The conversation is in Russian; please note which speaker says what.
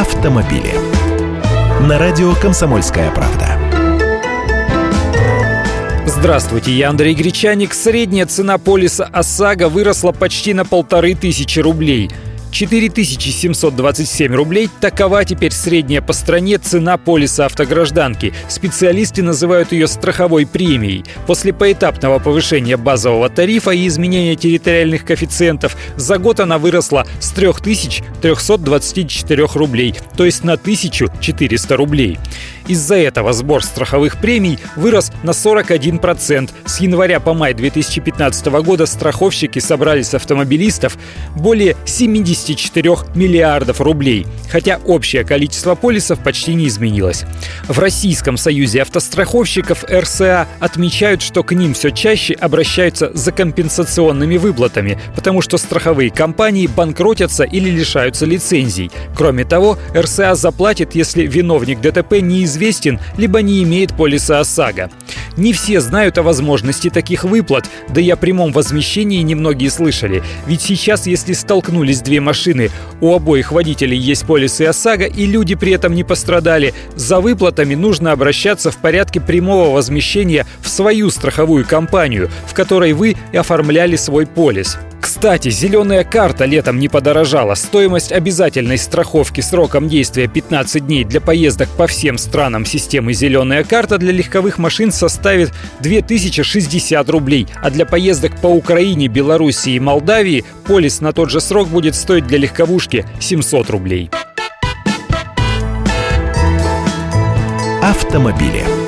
Speaker 1: автомобили. На радио «Комсомольская правда».
Speaker 2: Здравствуйте, я Андрей Гречаник. Средняя цена полиса ОСАГО выросла почти на полторы тысячи рублей – 4727 рублей – такова теперь средняя по стране цена полиса автогражданки. Специалисты называют ее страховой премией. После поэтапного повышения базового тарифа и изменения территориальных коэффициентов за год она выросла с 3324 рублей, то есть на 1400 рублей. Из-за этого сбор страховых премий вырос на 41%. С января по май 2015 года страховщики собрали с автомобилистов более 74 миллиардов рублей, хотя общее количество полисов почти не изменилось. В Российском союзе автостраховщиков РСА отмечают, что к ним все чаще обращаются за компенсационными выплатами, потому что страховые компании банкротятся или лишаются лицензий. Кроме того, РСА заплатит, если виновник ДТП неизвестен, либо не имеет полиса ОСАГО. Не все знают о возможности таких выплат, да и о прямом возмещении немногие слышали. Ведь сейчас, если столкнулись две машины, у обоих водителей есть полисы ОСАГО, и люди при этом не пострадали, за выплатами нужно обращаться в порядке прямого возмещения в свою страховую компанию, в которой вы оформляли свой полис. Кстати, зеленая карта летом не подорожала. Стоимость обязательной страховки сроком действия 15 дней для поездок по всем странам системы «Зеленая карта» для легковых машин составит 2060 рублей, а для поездок по Украине, Белоруссии и Молдавии полис на тот же срок будет стоить для легковушки 700 рублей.
Speaker 1: Автомобили.